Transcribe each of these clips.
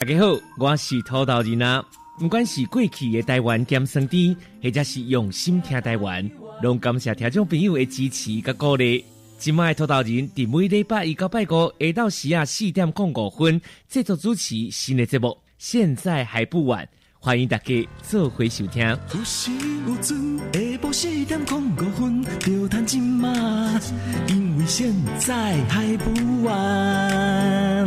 大家好，我是土豆人啊。不管是过去的台湾咸生地，或者是用心听台湾，拢感谢听众朋友的支持甲鼓励。今麦土豆人伫每礼拜一到拜五下到时啊四点零五分制作主持新的节目，现在还不晚，欢迎大家做回收听。有时有准，下晡四点零五分就谈今麦，因为现在还不晚。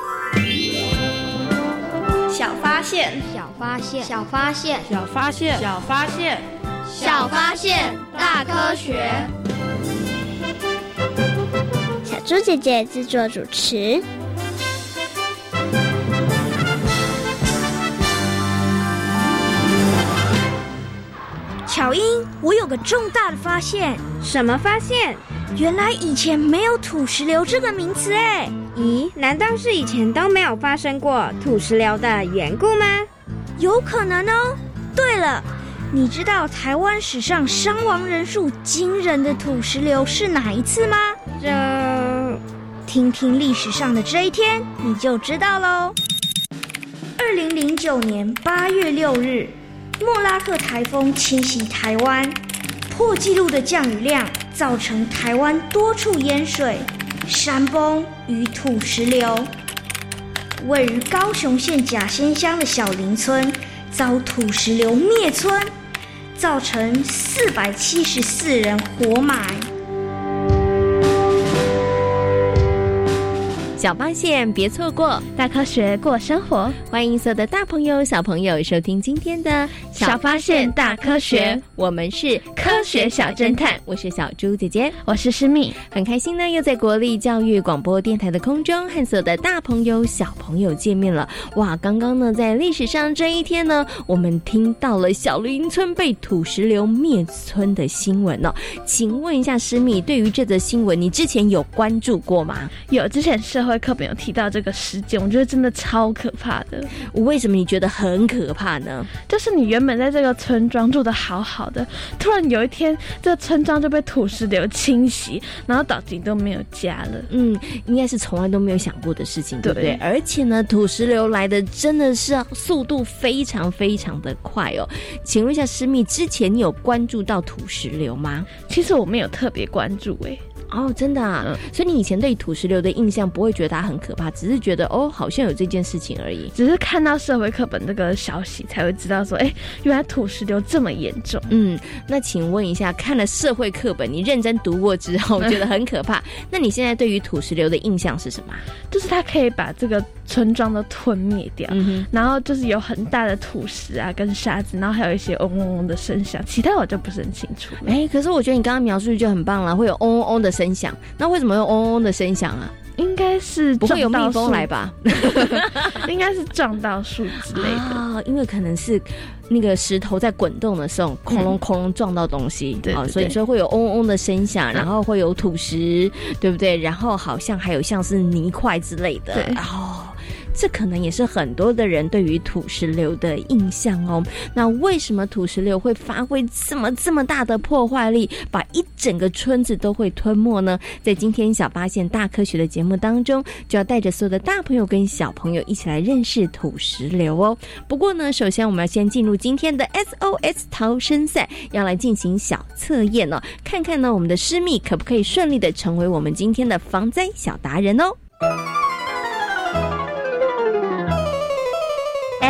小发现，小发现，小发现，小发现，小发现，小发现，大科学。小猪姐姐制作主持。巧英，我有个重大的发现。什么发现？原来以前没有土石流这个名词哎。咦，难道是以前都没有发生过土石流的缘故吗？有可能哦。对了，你知道台湾史上伤亡人数惊人的土石流是哪一次吗？这，听听历史上的这一天，你就知道喽。二零零九年八月六日，莫拉克台风侵袭台湾，破纪录的降雨量造成台湾多处淹水。山崩与土石流，位于高雄县甲仙乡的小林村遭土石流灭村，造成四百七十四人活埋。小发现，别错过大科学过生活。欢迎所有的大朋友、小朋友收听今天的小发现大科学。我们是科学小侦探，我是小猪姐姐，我是诗密。很开心呢，又在国立教育广播电台的空中和所有的大朋友、小朋友见面了。哇，刚刚呢，在历史上这一天呢，我们听到了小林村被土石流灭村的新闻哦。请问一下，诗密，对于这则新闻，你之前有关注过吗？有，之前社会。课本有提到这个事件，我觉得真的超可怕的。为什么你觉得很可怕呢？就是你原本在这个村庄住的好好的，突然有一天，这个村庄就被土石流侵袭，然后导致都没有家了。嗯，应该是从来都没有想过的事情，对不对？而且呢，土石流来的真的是速度非常非常的快哦。请问一下，师密，之前你有关注到土石流吗？其实我没有特别关注，哎。哦，真的啊，所以你以前对土石流的印象不会觉得它很可怕，只是觉得哦，好像有这件事情而已。只是看到社会课本这个消息才会知道说，哎，原来土石流这么严重。嗯，那请问一下，看了社会课本，你认真读过之后觉得很可怕，那你现在对于土石流的印象是什么？就是它可以把这个村庄都吞灭掉，然后就是有很大的土石啊跟沙子，然后还有一些嗡嗡嗡的声响，其他我就不是很清楚。哎，可是我觉得你刚刚描述就很棒了，会有嗡嗡嗡的声。声响，那为什么用嗡嗡的声响啊？应该是不会有蜜蜂来吧？应该是撞到树之类的啊，因为可能是那个石头在滚动的时候，哐隆哐隆撞到东西，对，所以说会有嗡嗡的声响，然后会有土石，对不对？然后好像还有像是泥块之类的，哦。这可能也是很多的人对于土石流的印象哦。那为什么土石流会发挥这么这么大的破坏力，把一整个村子都会吞没呢？在今天小发现大科学的节目当中，就要带着所有的大朋友跟小朋友一起来认识土石流哦。不过呢，首先我们要先进入今天的 SOS 逃生赛，要来进行小测验哦，看看呢我们的师密可不可以顺利的成为我们今天的防灾小达人哦。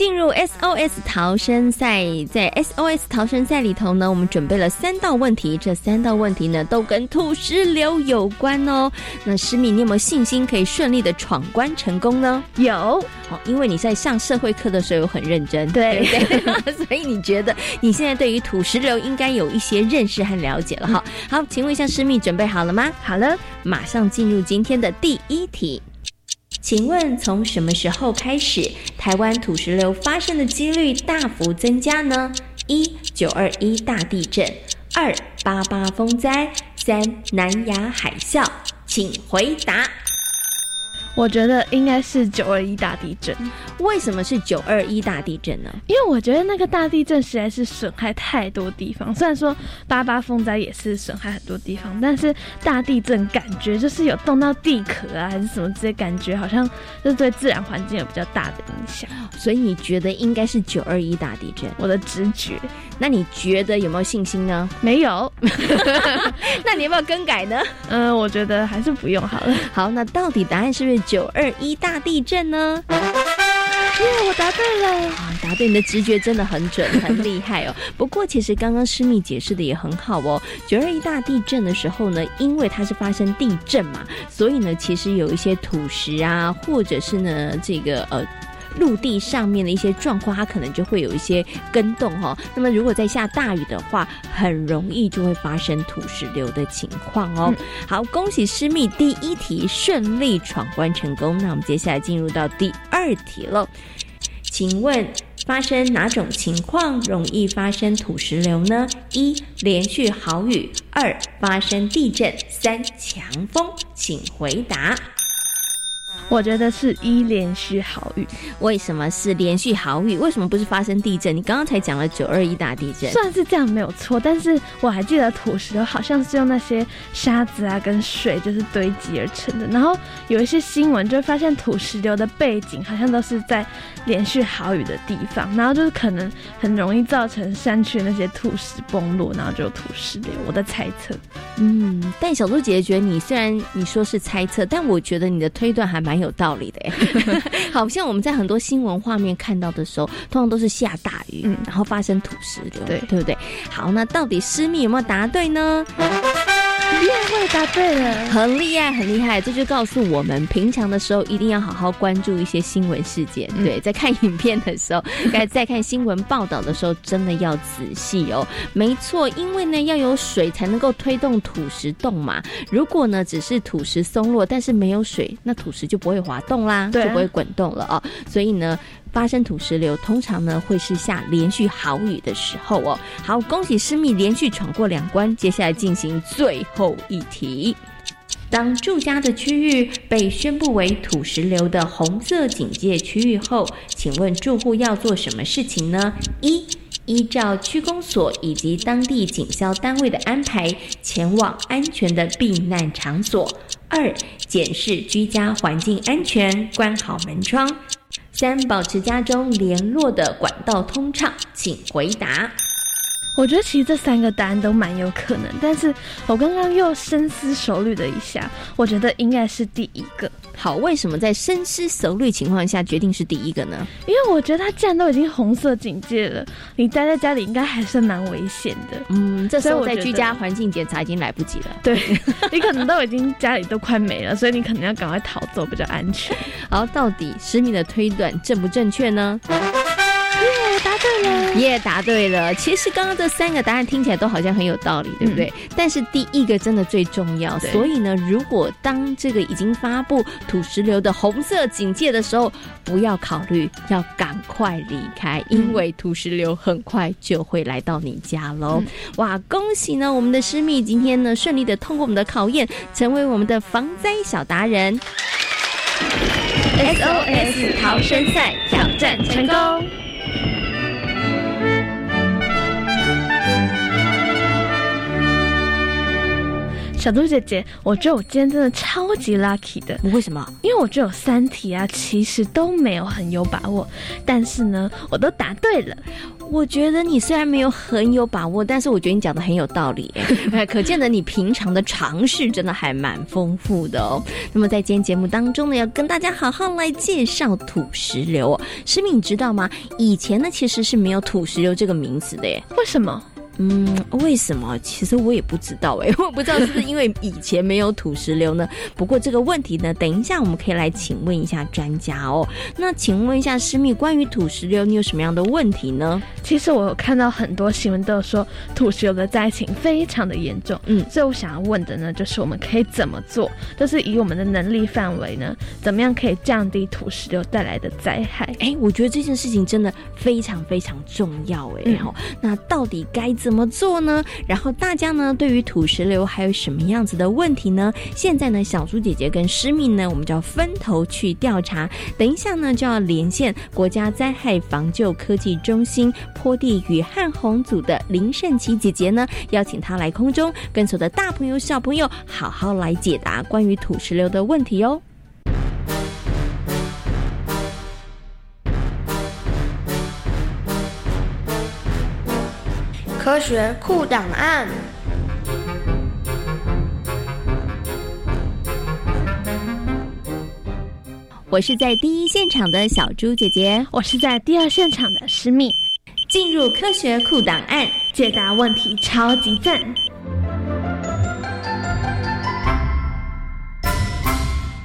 SOS 逃生赛，在 SOS 逃生赛里头呢，我们准备了三道问题，这三道问题呢都跟土石流有关哦。那诗敏，你有没有信心可以顺利的闯关成功呢？有，哦，因为你在上社会课的时候有很认真，对，所以你觉得你现在对于土石流应该有一些认识和了解了哈。好，请问一下诗敏，准备好了吗？好了，马上进入今天的第一题。请问从什么时候开始，台湾土石流发生的几率大幅增加呢？一九二一大地震，二八八风灾，三南亚海啸，请回答。我觉得应该是九二一大地震。为什么是九二一大地震呢？因为我觉得那个大地震实在是损害太多地方。虽然说八八风灾也是损害很多地方，但是大地震感觉就是有动到地壳啊，还是什么之类感觉，好像就是对自然环境有比较大的影响。所以你觉得应该是九二一大地震？我的直觉。那你觉得有没有信心呢？没有。那你有没有更改呢？嗯，我觉得还是不用好了。好，那到底答案是不是？九二一大地震呢？耶，我答对了！答对，你的直觉真的很准，很厉害哦。不过，其实刚刚师密解释的也很好哦。九二一大地震的时候呢，因为它是发生地震嘛，所以呢，其实有一些土石啊，或者是呢，这个呃。陆地上面的一些状况，它可能就会有一些跟动哈。那么如果在下大雨的话，很容易就会发生土石流的情况哦。好，恭喜师密第一题顺利闯关成功。那我们接下来进入到第二题了。请问发生哪种情况容易发生土石流呢？一连续豪雨，二发生地震，三强风，请回答。我觉得是一连续好雨，为什么是连续好雨？为什么不是发生地震？你刚刚才讲了九二一大地震，算是这样没有错。但是我还记得土石流好像是用那些沙子啊跟水就是堆积而成的。然后有一些新闻就会发现土石流的背景好像都是在连续好雨的地方，然后就是可能很容易造成山区那些土石崩落，然后就土石流。我的猜测，嗯，但小猪姐姐觉得你虽然你说是猜测，但我觉得你的推断还蛮。有道理的，好像我们在很多新闻画面看到的时候，通常都是下大雨，嗯，然后发生土石流，对对不对？好，那到底私密有没有答对呢？答对了，很厉害，很厉害。这就告诉我们，平常的时候一定要好好关注一些新闻事件。对，在看影片的时候，该在看新闻报道的时候，真的要仔细哦。没错，因为呢，要有水才能够推动土石动嘛。如果呢，只是土石松落，但是没有水，那土石就不会滑动啦，就不会滚动了哦。所以呢。发生土石流，通常呢会是下连续豪雨的时候哦。好，恭喜施密连续闯过两关，接下来进行最后一题。当住家的区域被宣布为土石流的红色警戒区域后，请问住户要做什么事情呢？一、依照区公所以及当地警消单位的安排，前往安全的避难场所；二、检视居家环境安全，关好门窗；三、保持家中联络的管道通畅。请回答。我觉得其实这三个答案都蛮有可能，但是我刚刚又深思熟虑了一下，我觉得应该是第一个。好，为什么在深思熟虑情况下决定是第一个呢？因为我觉得它既然都已经红色警戒了，你待在家里应该还是蛮危险的。嗯，这时候在居家环境检查已经来不及了。对，你可能都已经家里都快没了，所以你可能要赶快逃走比较安全。好，到底十米的推断正不正确呢？答对了，也答对了。其实刚刚这三个答案听起来都好像很有道理，对不对？但是第一个真的最重要。所以呢，如果当这个已经发布土石流的红色警戒的时候，不要考虑，要赶快离开，因为土石流很快就会来到你家喽。哇，恭喜呢，我们的师密今天呢顺利的通过我们的考验，成为我们的防灾小达人。SOS 逃生赛挑战成功。小猪姐姐，我觉得我今天真的超级 lucky 的。为什么？因为我觉得有三题啊，其实都没有很有把握，但是呢，我都答对了。我觉得你虽然没有很有把握，但是我觉得你讲的很有道理，可见得你平常的尝试真的还蛮丰富的哦。那么在今天节目当中呢，要跟大家好好来介绍土石流哦。诗敏，你知道吗？以前呢其实是没有土石流这个名词的耶。为什么？嗯，为什么？其实我也不知道哎，我不知道是不是因为以前没有土石流呢？不过这个问题呢，等一下我们可以来请问一下专家哦。那请问一下师密，关于土石流，你有什么样的问题呢？其实我有看到很多新闻都有说土石流的灾情非常的严重，嗯，所以我想要问的呢，就是我们可以怎么做？就是以我们的能力范围呢，怎么样可以降低土石流带来的灾害？哎，我觉得这件事情真的非常非常重要哎。然后，那到底该怎怎么做呢？然后大家呢，对于土石流还有什么样子的问题呢？现在呢，小猪姐姐跟诗敏呢，我们就要分头去调查。等一下呢，就要连线国家灾害防救科技中心坡地与旱洪组的林胜琪姐姐呢，邀请她来空中，跟所有的大朋友小朋友好好来解答关于土石流的问题哦。科学库档案。我是在第一现场的小猪姐姐，我是在第二现场的诗密。进入科学库档案，解答问题，超级赞！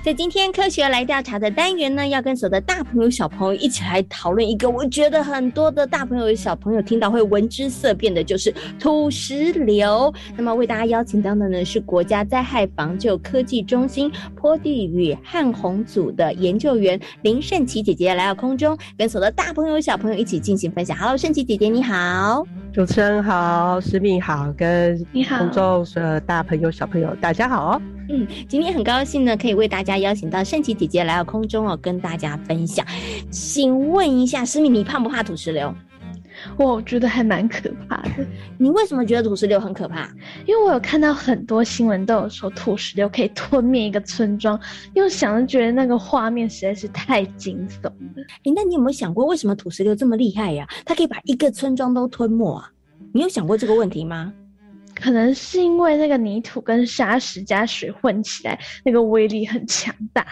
在今天科学来调查的单元呢，要跟所有的大朋友、小朋友一起来讨论一个，我觉得很多的大朋友、小朋友听到会闻之色变的，就是土石流。那么为大家邀请到的呢，是国家灾害防救科技中心坡地与旱洪组的研究员林胜琪姐姐来到空中，跟所有的大朋友、小朋友一起进行分享。Hello，胜琪姐姐你好，主持人好，师敏好，跟你好，空中所有大朋友、小朋友大家好。嗯，今天很高兴呢，可以为大家邀请到圣琪姐姐来到空中哦，跟大家分享。请问一下，思敏，你怕不怕土石流？我觉得还蛮可怕的。你为什么觉得土石流很可怕？因为我有看到很多新闻都有说土石流可以吞灭一个村庄，又想着觉得那个画面实在是太惊悚了。哎，那你有没有想过，为什么土石流这么厉害呀？它可以把一个村庄都吞没啊？你有想过这个问题吗？可能是因为那个泥土跟沙石加水混起来，那个威力很强大。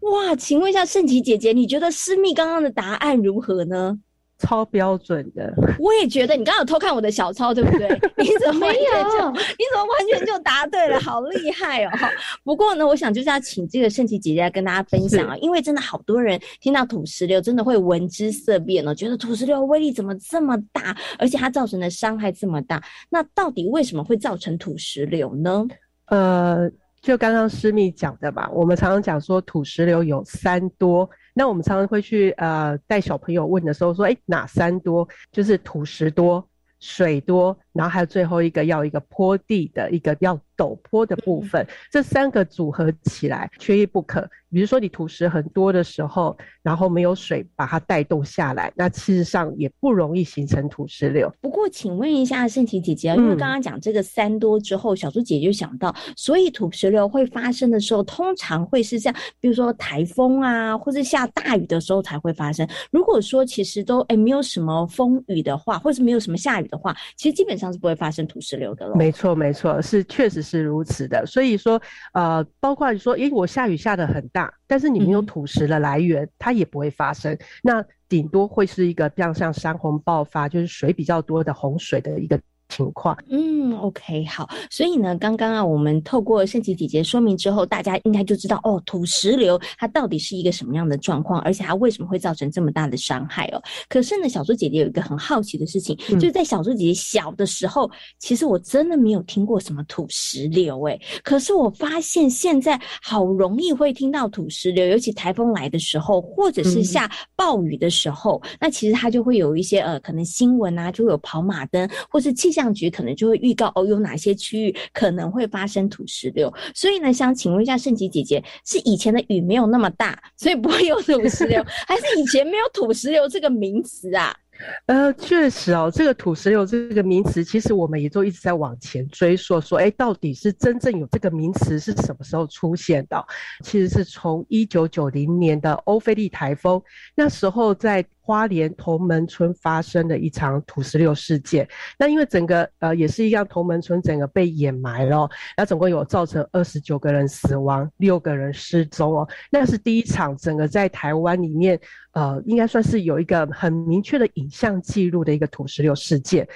哇，请问一下圣琪姐姐，你觉得思密刚刚的答案如何呢？超标准的，我也觉得你刚刚有偷看我的小抄，对不对？你怎么没有？你怎么完全就答对了？好厉害哦！不过呢，我想就是要请这个圣琪姐姐来跟大家分享啊，因为真的好多人听到土石流，真的会闻之色变哦，觉得土石流威力怎么这么大，而且它造成的伤害这么大。那到底为什么会造成土石流呢？呃。就刚刚师密讲的吧，我们常常讲说土石流有三多，那我们常常会去呃带小朋友问的时候说，哎，哪三多？就是土石多、水多，然后还有最后一个要一个坡地的一个要陡坡的部分，这三个组合起来缺一不可。比如说你土石很多的时候，然后没有水把它带动下来，那事实上也不容易形成土石流。不过，请问一下圣琪姐姐啊，因为刚刚讲这个三多之后，小猪姐姐就想到，所以土石流会发生的时候，通常会是像比如说台风啊，或者下大雨的时候才会发生。如果说其实都哎没有什么风雨的话，或是没有什么下雨的话，其实基本上是不会发生土石流的了。没错，没错，是确实是如此的。所以说，呃，包括你说，诶，我下雨下的很大。但是你没有土石的来源，它也不会发生。那顶多会是一个像像山洪爆发，就是水比较多的洪水的一个。情况，嗯，OK，好，所以呢，刚刚啊，我们透过圣琪姐姐说明之后，大家应该就知道哦，土石流它到底是一个什么样的状况，而且它为什么会造成这么大的伤害哦。可是呢，小猪姐姐有一个很好奇的事情，就是在小猪姐姐小的时候，其实我真的没有听过什么土石流，哎，可是我发现现在好容易会听到土石流，尤其台风来的时候，或者是下暴雨的时候，那其实它就会有一些呃，可能新闻啊，就有跑马灯或是气象。象局可能就会预告哦，有哪些区域可能会发生土石流。所以呢，想请问一下圣吉姐姐，是以前的雨没有那么大，所以不会有土石流，还是以前没有土石流这个名词啊？呃，确实哦，这个土石流这个名词，其实我们也都一直在往前追溯，说，哎，到底是真正有这个名词是什么时候出现的？其实是从一九九零年的欧菲利台风，那时候在。花莲同门村发生的一场土石流事件，那因为整个呃也是一样，同门村整个被掩埋了，那总共有造成二十九个人死亡，六个人失踪哦。那是第一场整个在台湾里面，呃，应该算是有一个很明确的影像记录的一个土石流事件。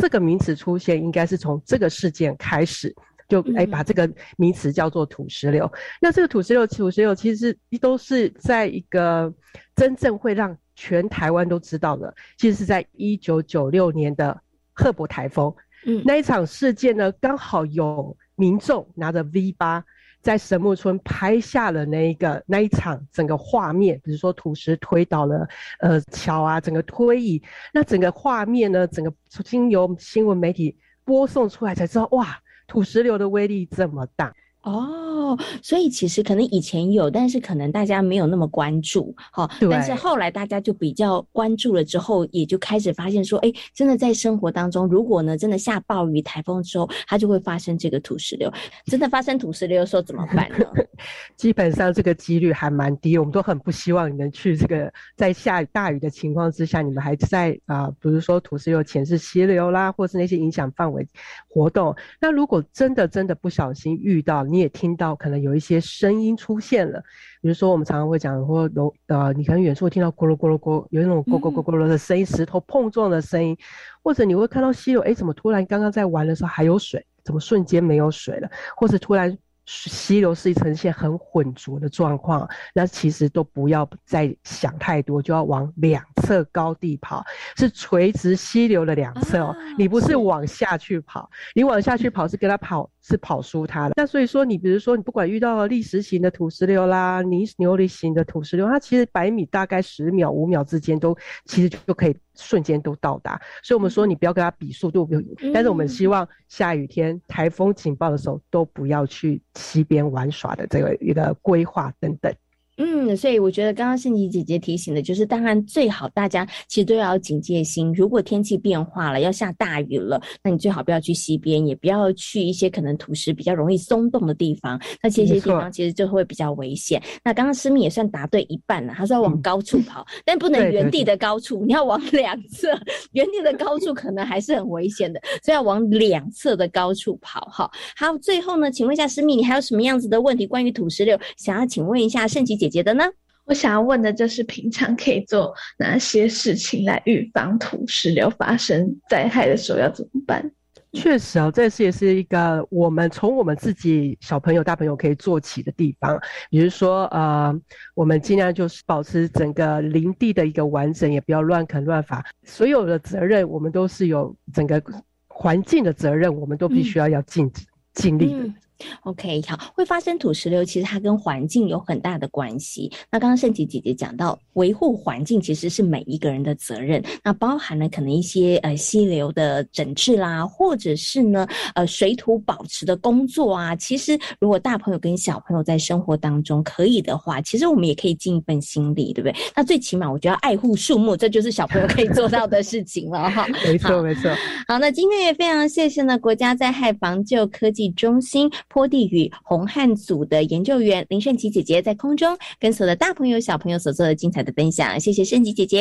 这个名词出现，应该是从这个事件开始，就哎把这个名词叫做土石流。那这个土石流，土石流其实都是在一个真正会让全台湾都知道的，其实是在一九九六年的赫伯台风，嗯，那一场事件呢，刚好有民众拿着 V 八在神木村拍下了那一个那一场整个画面，比如说土石推倒了呃桥啊，整个推移，那整个画面呢，整个经由新闻媒体播送出来才知道，哇，土石流的威力这么大。哦，所以其实可能以前有，但是可能大家没有那么关注，哈。但是后来大家就比较关注了之后，也就开始发现说，哎，真的在生活当中，如果呢真的下暴雨、台风之后，它就会发生这个土石流。真的发生土石流的时候怎么办呢？基本上这个几率还蛮低，我们都很不希望你们去这个在下大雨的情况之下，你们还在啊，比如说土石流前是溪流啦，或是那些影响范围活动。那如果真的真的不小心遇到，你也听到可能有一些声音出现了，比如说我们常常会讲或楼呃，你可能远处听到咕噜咕噜咕，有那种咕咕咕咕噜的声音，石头碰撞的声音，或者你会看到溪流，哎，怎么突然刚刚在玩的时候还有水，怎么瞬间没有水了，或者突然。溪流是呈现很浑浊的状况，那其实都不要再想太多，就要往两侧高地跑，是垂直溪流的两侧哦。你不是往下去跑，你往下去跑是跟他跑，是跑输他的。那所以说，你比如说，你不管遇到了砾石型的土石流啦，泥牛犁型的土石流，它其实百米大概十秒、五秒之间都其实就可以。瞬间都到达，所以我们说你不要跟他比速度，但是我们希望下雨天、台风警报的时候都不要去溪边玩耍的这个一个规划等等。嗯，所以我觉得刚刚圣琪姐姐提醒的，就是当然最好大家其实都要警戒心。如果天气变化了，要下大雨了，那你最好不要去溪边，也不要去一些可能土石比较容易松动的地方。那这些地方其实就会比较危险。那刚刚思密也算答对一半了，他说要往高处跑，但不能原地的高处，你要往两侧。原地的高处可能还是很危险的，所以要往两侧的高处跑。哈，好，最后呢，请问一下思密，你还有什么样子的问题关于土石流？想要请问一下圣琪。姐姐的呢？我想要问的就是，平常可以做哪些事情来预防土石流发生灾害的时候要怎么办？确实啊，这是也是一个我们从我们自己小朋友、大朋友可以做起的地方。比如说，呃，我们尽量就是保持整个林地的一个完整，也不要乱砍乱伐。所有的责任，我们都是有整个环境的责任，我们都必须要要尽尽力的。OK，好，会发生土石流，其实它跟环境有很大的关系。那刚刚圣琪姐姐讲到，维护环境其实是每一个人的责任，那包含了可能一些呃溪流的整治啦，或者是呢呃水土保持的工作啊。其实如果大朋友跟小朋友在生活当中可以的话，其实我们也可以尽一份心力，对不对？那最起码我觉得爱护树木，这就是小朋友可以做到的事情了哈。没错，没错。好，那今天也非常谢谢呢国家灾害防救科技中心。坡地与红汉组的研究员林胜琪姐姐在空中跟所有的大朋友小朋友所做的精彩的分享，谢谢胜琪姐姐，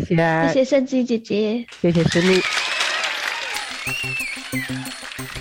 谢谢，谢谢胜琪姐姐，谢谢思密。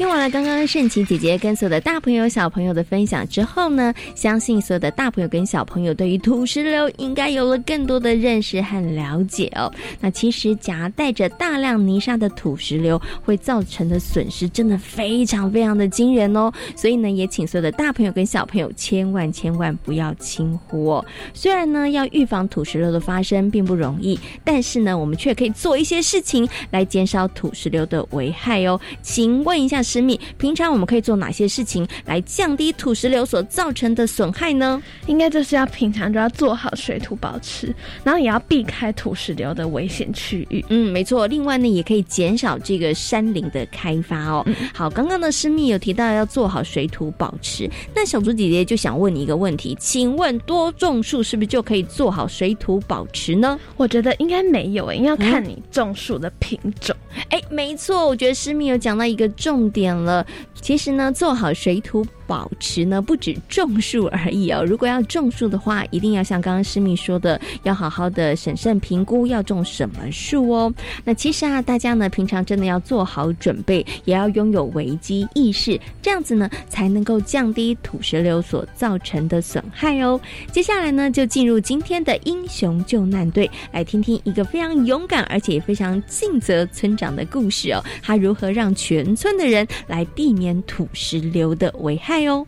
听完了刚刚盛琪姐姐跟所有的大朋友小朋友的分享之后呢，相信所有的大朋友跟小朋友对于土石流应该有了更多的认识和了解哦。那其实夹带着大量泥沙的土石流会造成的损失真的非常非常的惊人哦。所以呢，也请所有的大朋友跟小朋友千万千万不要轻忽哦。虽然呢，要预防土石流的发生并不容易，但是呢，我们却可以做一些事情来减少土石流的危害哦。请问一下。石米，平常我们可以做哪些事情来降低土石流所造成的损害呢？应该就是要平常就要做好水土保持，然后也要避开土石流的危险区域。嗯，没错。另外呢，也可以减少这个山林的开发哦。好，刚刚呢师密有提到要做好水土保持，那小猪姐姐就想问你一个问题，请问多种树是不是就可以做好水土保持呢？我觉得应该没有诶，要看你种树的品种。哎，没错，我觉得师密有讲到一个重。点了，其实呢，做好水土。保持呢，不止种树而已哦。如果要种树的话，一定要像刚刚师密说的，要好好的审慎评估要种什么树哦。那其实啊，大家呢平常真的要做好准备，也要拥有危机意识，这样子呢才能够降低土石流所造成的损害哦。接下来呢，就进入今天的英雄救难队，来听听一个非常勇敢而且也非常尽责村长的故事哦。他如何让全村的人来避免土石流的危害？哦！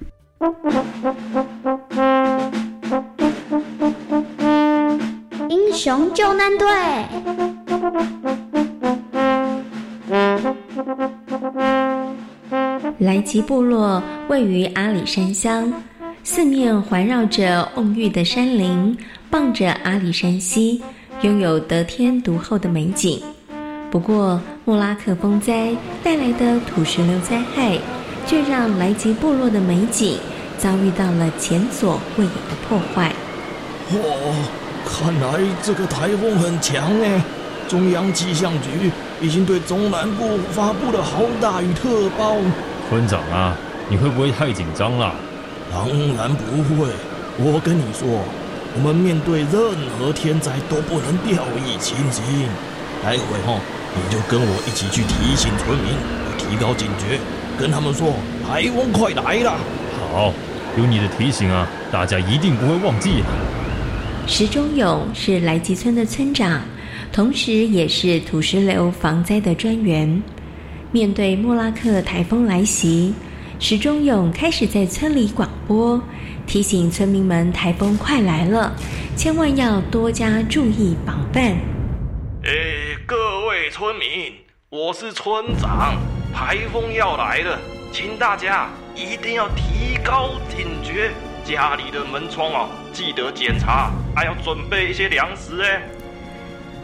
英雄救难队，莱吉部落位于阿里山乡，四面环绕着蓊郁的山林，傍着阿里山溪，拥有得天独厚的美景。不过，莫拉克风灾带来的土石流灾害。却让莱吉部落的美景遭遇到了前所未有的破坏。哇，看来这个台风很强哎！中央气象局已经对中南部发布了豪大雨特报。村长啊，你会不会太紧张了？当然不会。我跟你说，我们面对任何天灾都不能掉以轻心。待会哈，你就跟我一起去提醒村民，提高警觉。跟他们说，台风快来了。好，有你的提醒啊，大家一定不会忘记。石忠勇是来吉村的村长，同时也是土石流防灾的专员。面对莫拉克台风来袭，石忠勇开始在村里广播，提醒村民们台风快来了，千万要多加注意防范。村民，我是村长。台风要来了，请大家一定要提高警觉，家里的门窗啊，记得检查，还要准备一些粮食哎。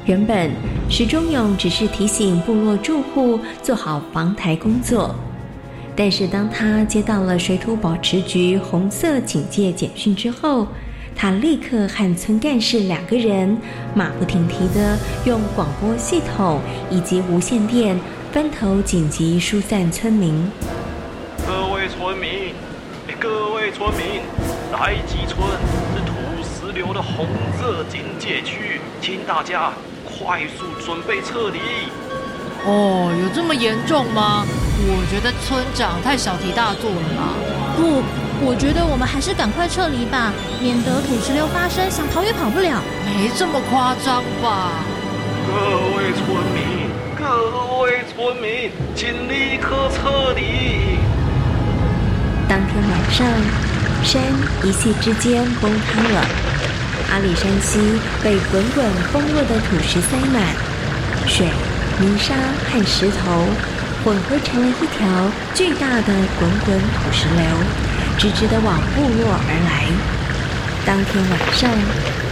原本石忠勇只是提醒部落住户做好防台工作，但是当他接到了水土保持局红色警戒简讯之后，他立刻和村干事两个人马不停蹄的用广播系统以及无线电。分头紧急疏散村民。各位村民，各位村民，来吉村是土石流的红色警戒区，请大家快速准备撤离。哦，有这么严重吗？我觉得村长太小题大做了吧。不，我觉得我们还是赶快撤离吧，免得土石流发生，想逃也跑不了。没这么夸张吧？各位村民。各位村民，请立刻撤离！当天晚上，山一夕之间崩塌了，阿里山西被滚滚崩落的土石塞满，水、泥沙和石头混合成了一条巨大的滚滚土石流，直直的往部落而来。当天晚上，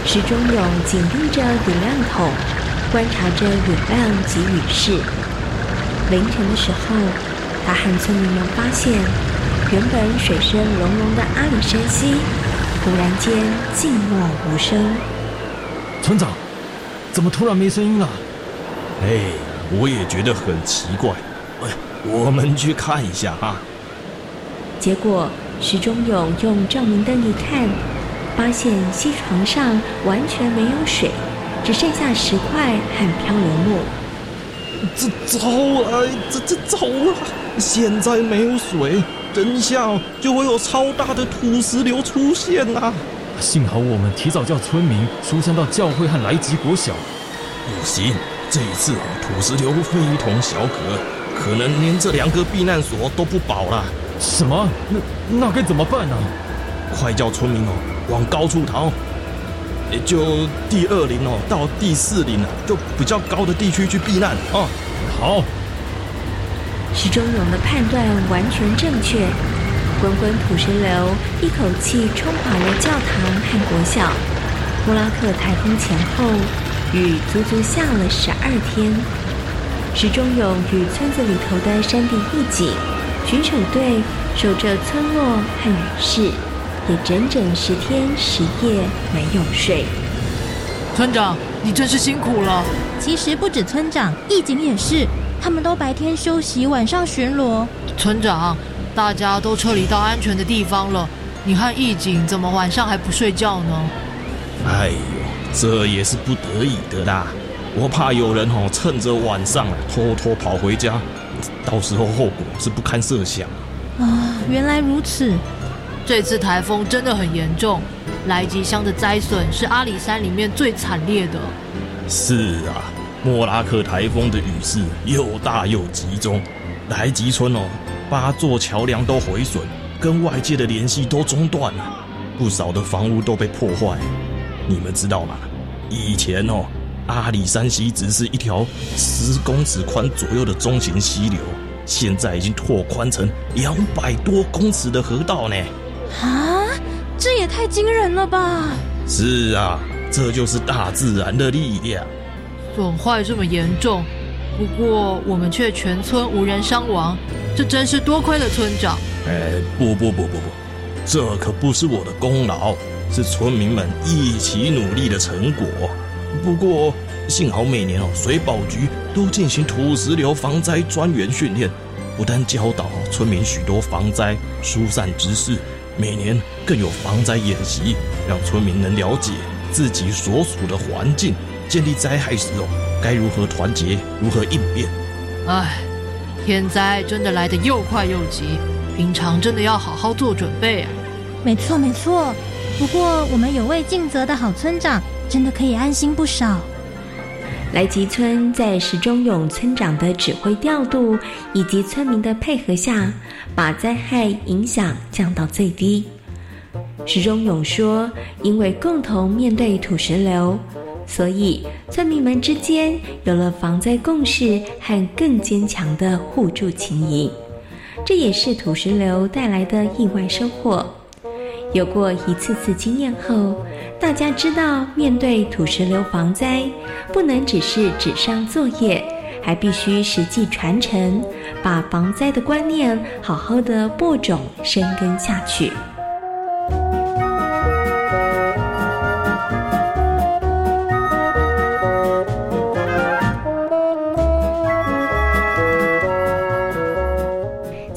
石中勇紧盯着雨量筒，观察着雨量及雨势。凌晨的时候，他和村民们发现，原本水声隆隆的阿里山溪，忽然间静默无声。村长，怎么突然没声音了？哎，我也觉得很奇怪。哎，我们去看一下啊。结果石中勇用照明灯一看，发现溪床上完全没有水，只剩下石块和漂流木。这糟了！这这糟了！现在没有水，等一下就会有超大的土石流出现啊！幸好我们提早叫村民疏散到教会和来吉国小。不行，这一次土石流非同小可，可能连这两个避难所都不保了。什么？那那该怎么办呢？快叫村民哦，往高处逃！也就第二林哦，到第四林啊，就比较高的地区去避难啊。好。石中勇的判断完全正确，滚滚土石流一口气冲垮了教堂和国校。莫拉克台风前后，雨足足下了十二天。石中勇与村子里头的山地义警、巡守队守着村落和雨市。也整整十天十夜没有睡。村长，你真是辛苦了。其实不止村长，义警也是，他们都白天休息，晚上巡逻。村长，大家都撤离到安全的地方了，你和义警怎么晚上还不睡觉呢？哎呦，这也是不得已的啦。我怕有人哦趁着晚上偷偷跑回家，到时候后果是不堪设想。啊，原来如此。这次台风真的很严重，来吉乡的灾损是阿里山里面最惨烈的。是啊，莫拉克台风的雨势又大又集中，来吉村哦，八座桥梁都毁损，跟外界的联系都中断了，不少的房屋都被破坏。你们知道吗？以前哦，阿里山溪只是一条十公尺宽左右的中型溪流，现在已经拓宽成两百多公尺的河道呢。啊，这也太惊人了吧！是啊，这就是大自然的力量。损坏这么严重，不过我们却全村无人伤亡，这真是多亏了村长。哎，不不不不不，这可不是我的功劳，是村民们一起努力的成果。不过幸好每年哦，水保局都进行土石流防灾专员训练，不但教导村民许多防灾疏散知识。每年更有防灾演习，让村民能了解自己所处的环境，建立灾害时哦该如何团结，如何应变。唉，天灾真的来得又快又急，平常真的要好好做准备啊。没错没错，不过我们有位尽责的好村长，真的可以安心不少。来吉村在石中勇村长的指挥调度以及村民的配合下，把灾害影响降到最低。石中勇说：“因为共同面对土石流，所以村民们之间有了防灾共识和更坚强的互助情谊。这也是土石流带来的意外收获。有过一次次经验后。”大家知道，面对土石流防灾，不能只是纸上作业，还必须实际传承，把防灾的观念好好的播种、生根下去。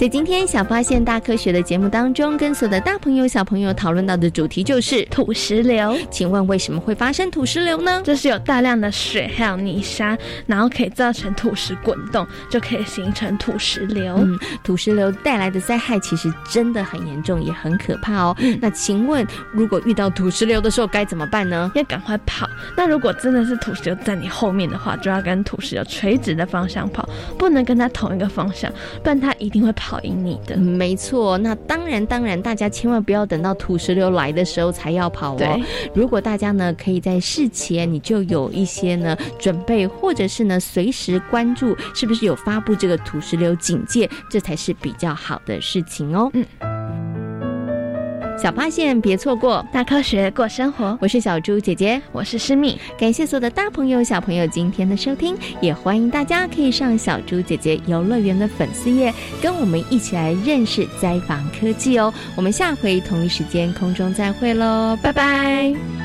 在今天小发现大科学的节目当中，跟所有的大朋友、小朋友讨论到的主题就是土石流。请问为什么会发生土石流呢？这是有大量的水还有泥沙，然后可以造成土石滚动，就可以形成土石流。嗯，土石流带来的灾害其实真的很严重，也很可怕哦。那请问，如果遇到土石流的时候该怎么办呢？要赶快跑。那如果真的是土石流在你后面的话，就要跟土石流垂直的方向跑，不能跟它同一个方向，不然它一定会跑。跑赢你的。没错，那当然当然，大家千万不要等到土石流来的时候才要跑哦。如果大家呢可以在事前你就有一些呢准备，或者是呢随时关注是不是有发布这个土石流警戒，这才是比较好的事情哦。嗯。小发现，别错过大科学过生活。我是小猪姐姐，我是诗蜜。感谢所有的大朋友、小朋友今天的收听，也欢迎大家可以上小猪姐姐游乐园的粉丝页，跟我们一起来认识灾防科技哦。我们下回同一时间空中再会喽，拜拜。